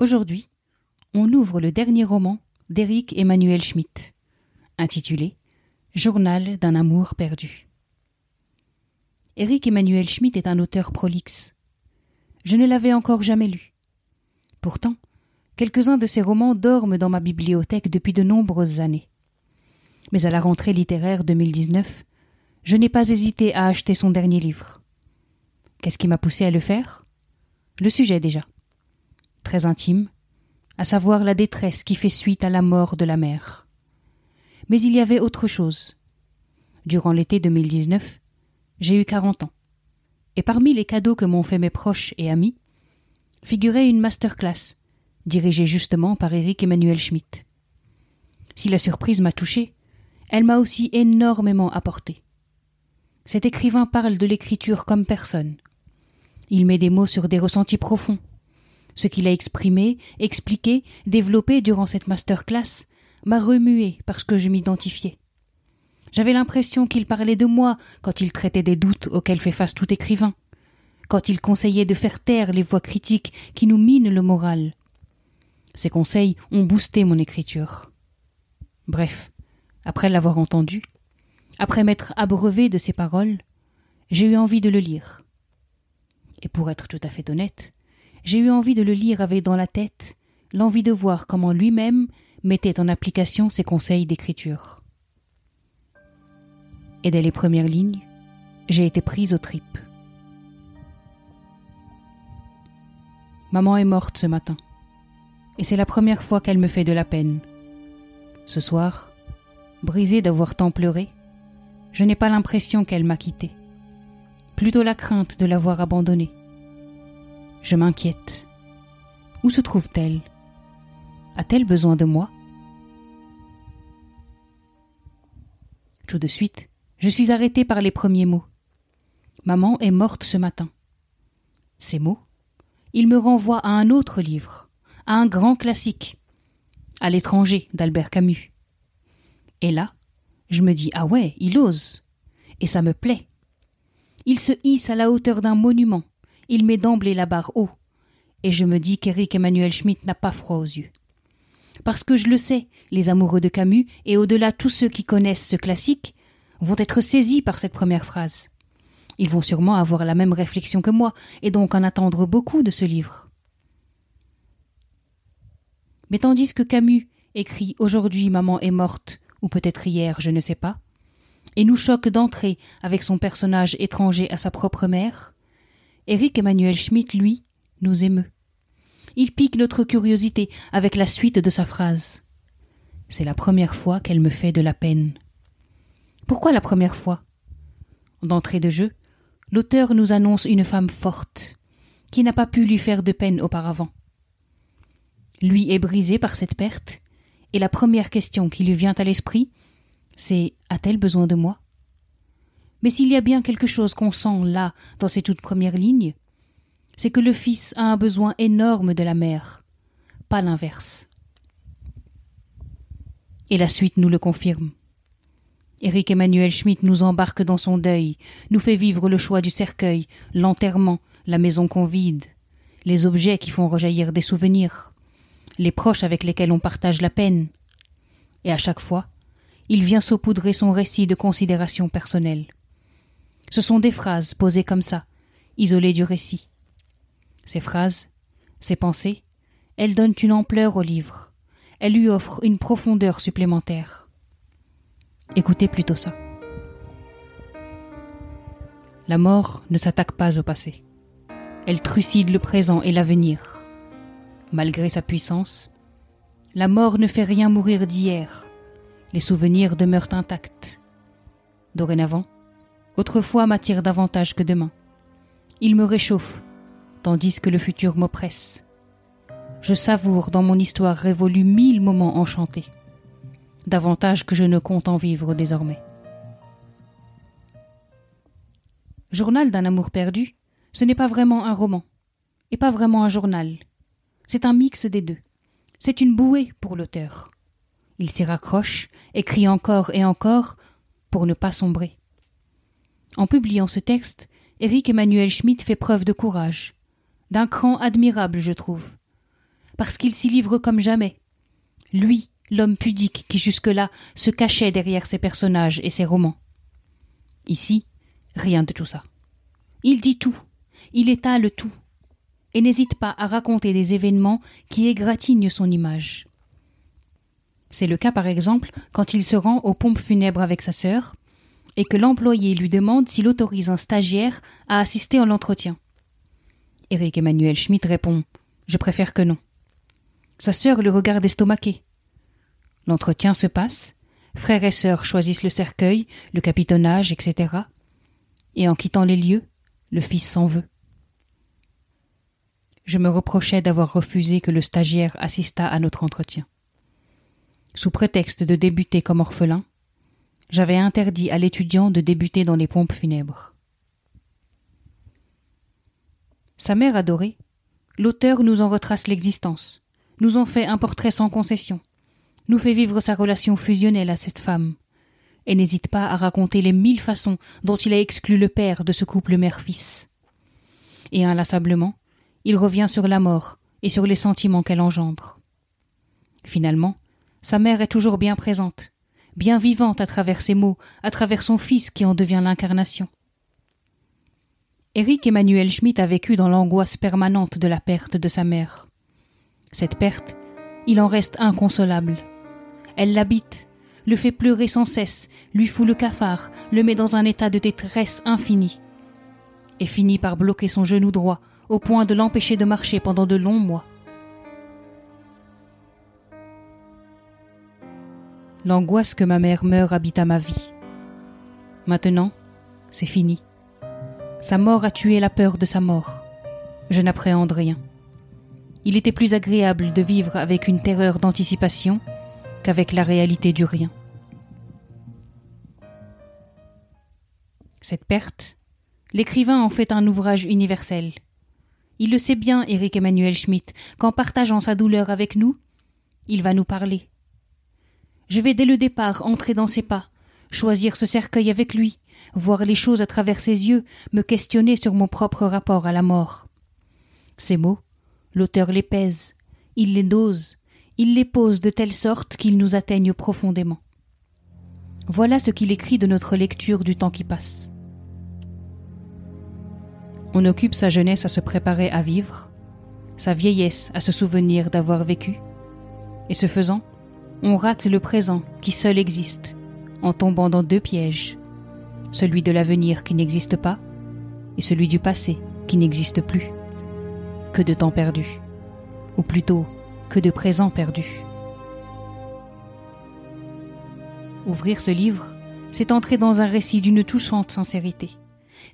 Aujourd'hui, on ouvre le dernier roman d'Éric Emmanuel Schmitt, intitulé Journal d'un amour perdu. Éric Emmanuel Schmitt est un auteur prolixe. Je ne l'avais encore jamais lu. Pourtant, quelques-uns de ses romans dorment dans ma bibliothèque depuis de nombreuses années. Mais à la rentrée littéraire 2019, je n'ai pas hésité à acheter son dernier livre. Qu'est-ce qui m'a poussé à le faire? Le sujet déjà. Très intime, à savoir la détresse qui fait suite à la mort de la mère. Mais il y avait autre chose. Durant l'été 2019, j'ai eu quarante ans. Et parmi les cadeaux que m'ont fait mes proches et amis, figurait une masterclass, dirigée justement par Éric Emmanuel Schmitt. Si la surprise m'a touchée, elle m'a aussi énormément apporté. Cet écrivain parle de l'écriture comme personne. Il met des mots sur des ressentis profonds. Ce qu'il a exprimé, expliqué, développé durant cette masterclass m'a remué parce que je m'identifiais. J'avais l'impression qu'il parlait de moi quand il traitait des doutes auxquels fait face tout écrivain, quand il conseillait de faire taire les voix critiques qui nous minent le moral. Ces conseils ont boosté mon écriture. Bref, après l'avoir entendu, après m'être abreuvé de ses paroles, j'ai eu envie de le lire. Et pour être tout à fait honnête, j'ai eu envie de le lire avec dans la tête l'envie de voir comment lui-même mettait en application ses conseils d'écriture et dès les premières lignes, j'ai été prise aux tripes. Maman est morte ce matin, et c'est la première fois qu'elle me fait de la peine. Ce soir, brisée d'avoir tant pleuré, je n'ai pas l'impression qu'elle m'a quittée, plutôt la crainte de l'avoir abandonnée. Je m'inquiète. Où se trouve-t-elle? A-t-elle besoin de moi? Tout de suite, je suis arrêté par les premiers mots. Maman est morte ce matin. Ces mots, ils me renvoient à un autre livre, à un grand classique, à l'étranger d'Albert Camus. Et là, je me dis ah ouais, il ose, et ça me plaît. Il se hisse à la hauteur d'un monument, il met d'emblée la barre haut, et je me dis qu'Éric Emmanuel Schmitt n'a pas froid aux yeux. Parce que je le sais, les amoureux de Camus, et au-delà tous ceux qui connaissent ce classique, vont être saisis par cette première phrase. Ils vont sûrement avoir la même réflexion que moi, et donc en attendre beaucoup de ce livre. Mais tandis que Camus écrit Aujourd'hui maman est morte, ou peut-être hier, je ne sais pas, et nous choque d'entrer avec son personnage étranger à sa propre mère, Éric Emmanuel Schmitt, lui, nous émeut. Il pique notre curiosité avec la suite de sa phrase. C'est la première fois qu'elle me fait de la peine. Pourquoi la première fois? D'entrée de jeu, l'auteur nous annonce une femme forte, qui n'a pas pu lui faire de peine auparavant. Lui est brisé par cette perte, et la première question qui lui vient à l'esprit, c'est A-t-elle besoin de moi? Mais s'il y a bien quelque chose qu'on sent là, dans ces toutes premières lignes, c'est que le fils a un besoin énorme de la mère, pas l'inverse. Et la suite nous le confirme. Éric Emmanuel Schmitt nous embarque dans son deuil, nous fait vivre le choix du cercueil, l'enterrement, la maison qu'on vide, les objets qui font rejaillir des souvenirs, les proches avec lesquels on partage la peine. Et à chaque fois, il vient saupoudrer son récit de considérations personnelles. Ce sont des phrases posées comme ça, isolées du récit. Ces phrases, ces pensées, elles donnent une ampleur au livre, elles lui offrent une profondeur supplémentaire. Écoutez plutôt ça. La mort ne s'attaque pas au passé. Elle trucide le présent et l'avenir. Malgré sa puissance, la mort ne fait rien mourir d'hier. Les souvenirs demeurent intacts. Dorénavant, autrefois m'attire davantage que demain. Il me réchauffe, tandis que le futur m'oppresse. je savoure dans mon histoire révolue mille moments enchantés, davantage que je ne compte en vivre désormais. Journal d'un amour perdu, ce n'est pas vraiment un roman, et pas vraiment un journal. C'est un mix des deux. C'est une bouée pour l'auteur. Il s'y raccroche, écrit encore et encore, pour ne pas sombrer. En publiant ce texte, Éric Emmanuel Schmitt fait preuve de courage, d'un cran admirable, je trouve, parce qu'il s'y livre comme jamais. Lui, l'homme pudique qui jusque-là se cachait derrière ses personnages et ses romans. Ici, rien de tout ça. Il dit tout, il étale tout, et n'hésite pas à raconter des événements qui égratignent son image. C'est le cas par exemple quand il se rend aux pompes funèbres avec sa sœur, et que l'employé lui demande s'il autorise un stagiaire à assister à l'entretien. Éric Emmanuel Schmitt répond Je préfère que non. Sa sœur le regarde estomaqué. L'entretien se passe, frère et sœur choisissent le cercueil, le capitonnage, etc. Et en quittant les lieux, le fils s'en veut. Je me reprochais d'avoir refusé que le stagiaire assistât à notre entretien. Sous prétexte de débuter comme orphelin, j'avais interdit à l'étudiant de débuter dans les pompes funèbres. Sa mère adorée, l'auteur nous en retrace l'existence, nous en fait un portrait sans concession, nous fait vivre sa relation fusionnelle à cette femme, et n'hésite pas à raconter les mille façons dont il a exclu le père de ce couple mère-fils. Et inlassablement, il revient sur la mort et sur les sentiments qu'elle engendre. Finalement, sa mère est toujours bien présente, bien vivante à travers ses mots, à travers son fils qui en devient l'incarnation. Éric Emmanuel Schmitt a vécu dans l'angoisse permanente de la perte de sa mère. Cette perte, il en reste inconsolable. Elle l'habite, le fait pleurer sans cesse, lui fout le cafard, le met dans un état de détresse infinie, et finit par bloquer son genou droit, au point de l'empêcher de marcher pendant de longs mois. L'angoisse que ma mère meurt habita ma vie. Maintenant, c'est fini. Sa mort a tué la peur de sa mort. Je n'appréhende rien. Il était plus agréable de vivre avec une terreur d'anticipation qu'avec la réalité du rien. Cette perte, l'écrivain en fait un ouvrage universel. Il le sait bien, Éric Emmanuel Schmitt, qu'en partageant sa douleur avec nous, il va nous parler. Je vais dès le départ entrer dans ses pas, choisir ce cercueil avec lui, voir les choses à travers ses yeux, me questionner sur mon propre rapport à la mort. Ces mots, l'auteur les pèse, il les dose, il les pose de telle sorte qu'ils nous atteignent profondément. Voilà ce qu'il écrit de notre lecture du temps qui passe. On occupe sa jeunesse à se préparer à vivre, sa vieillesse à se souvenir d'avoir vécu, et ce faisant, on rate le présent qui seul existe, en tombant dans deux pièges, celui de l'avenir qui n'existe pas, et celui du passé qui n'existe plus. Que de temps perdu, ou plutôt que de présent perdu. Ouvrir ce livre, c'est entrer dans un récit d'une touchante sincérité.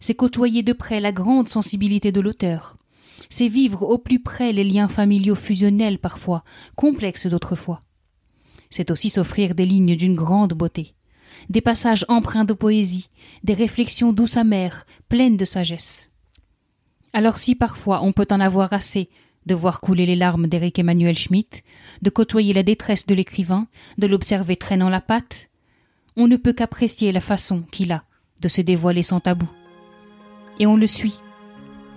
C'est côtoyer de près la grande sensibilité de l'auteur. C'est vivre au plus près les liens familiaux fusionnels parfois, complexes d'autrefois. C'est aussi s'offrir des lignes d'une grande beauté, des passages empreints de poésie, des réflexions douces amères, pleines de sagesse. Alors si parfois on peut en avoir assez de voir couler les larmes d'Éric Emmanuel Schmitt, de côtoyer la détresse de l'écrivain, de l'observer traînant la patte, on ne peut qu'apprécier la façon qu'il a de se dévoiler sans tabou. Et on le suit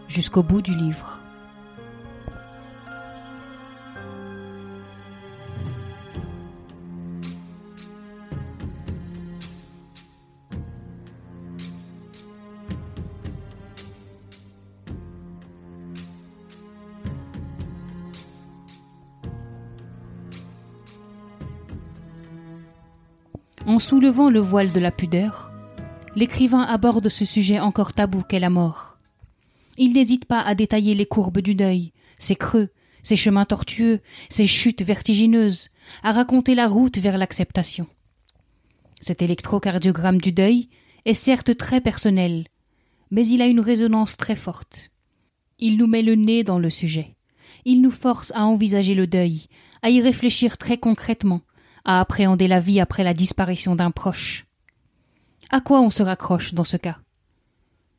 jusqu'au bout du livre. En soulevant le voile de la pudeur, l'écrivain aborde ce sujet encore tabou qu'est la mort. Il n'hésite pas à détailler les courbes du deuil, ses creux, ses chemins tortueux, ses chutes vertigineuses, à raconter la route vers l'acceptation. Cet électrocardiogramme du deuil est certes très personnel, mais il a une résonance très forte. Il nous met le nez dans le sujet, il nous force à envisager le deuil, à y réfléchir très concrètement, à appréhender la vie après la disparition d'un proche. À quoi on se raccroche dans ce cas?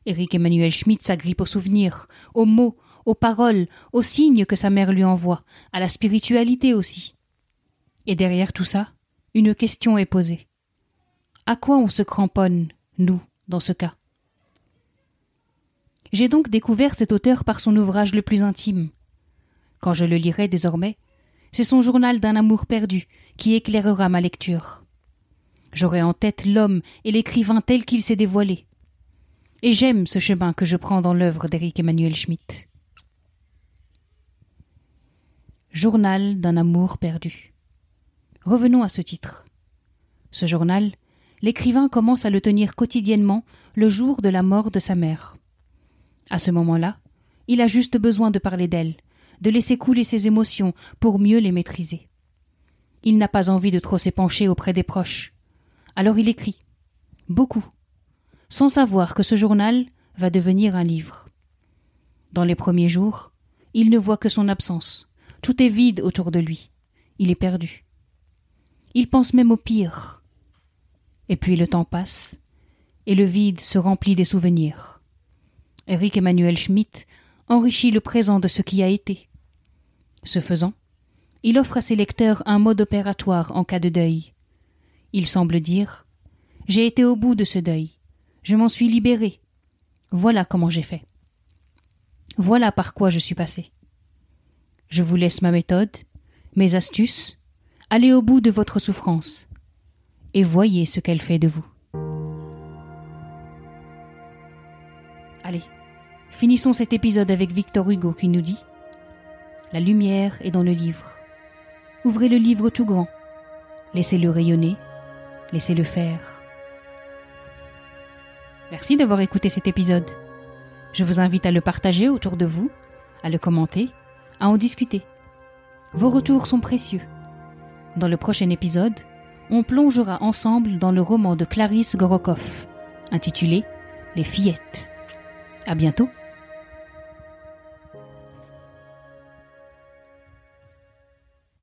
Éric Emmanuel Schmitt s'agrippe aux souvenirs, aux mots, aux paroles, aux signes que sa mère lui envoie, à la spiritualité aussi. Et derrière tout ça, une question est posée. À quoi on se cramponne, nous, dans ce cas? J'ai donc découvert cet auteur par son ouvrage le plus intime. Quand je le lirai désormais, c'est son journal d'un amour perdu qui éclairera ma lecture. J'aurai en tête l'homme et l'écrivain tel qu'il s'est dévoilé. Et j'aime ce chemin que je prends dans l'œuvre d'Éric Emmanuel Schmitt. Journal d'un amour perdu. Revenons à ce titre. Ce journal, l'écrivain commence à le tenir quotidiennement le jour de la mort de sa mère. À ce moment-là, il a juste besoin de parler d'elle, de laisser couler ses émotions pour mieux les maîtriser. Il n'a pas envie de trop s'épancher auprès des proches. Alors il écrit. Beaucoup. Sans savoir que ce journal va devenir un livre. Dans les premiers jours, il ne voit que son absence, tout est vide autour de lui. Il est perdu. Il pense même au pire. Et puis le temps passe, et le vide se remplit des souvenirs. Eric Emmanuel Schmitt enrichit le présent de ce qui a été. Ce faisant, il offre à ses lecteurs un mode opératoire en cas de deuil. Il semble dire J'ai été au bout de ce deuil. Je m'en suis libéré. Voilà comment j'ai fait. Voilà par quoi je suis passé. Je vous laisse ma méthode, mes astuces, allez au bout de votre souffrance, et voyez ce qu'elle fait de vous. Allez, finissons cet épisode avec Victor Hugo qui nous dit La lumière est dans le livre. Ouvrez le livre tout grand, laissez-le rayonner, laissez-le faire. Merci d'avoir écouté cet épisode. Je vous invite à le partager autour de vous, à le commenter à en discuter. Vos retours sont précieux. Dans le prochain épisode, on plongera ensemble dans le roman de Clarisse Gorokoff, intitulé Les fillettes. À bientôt!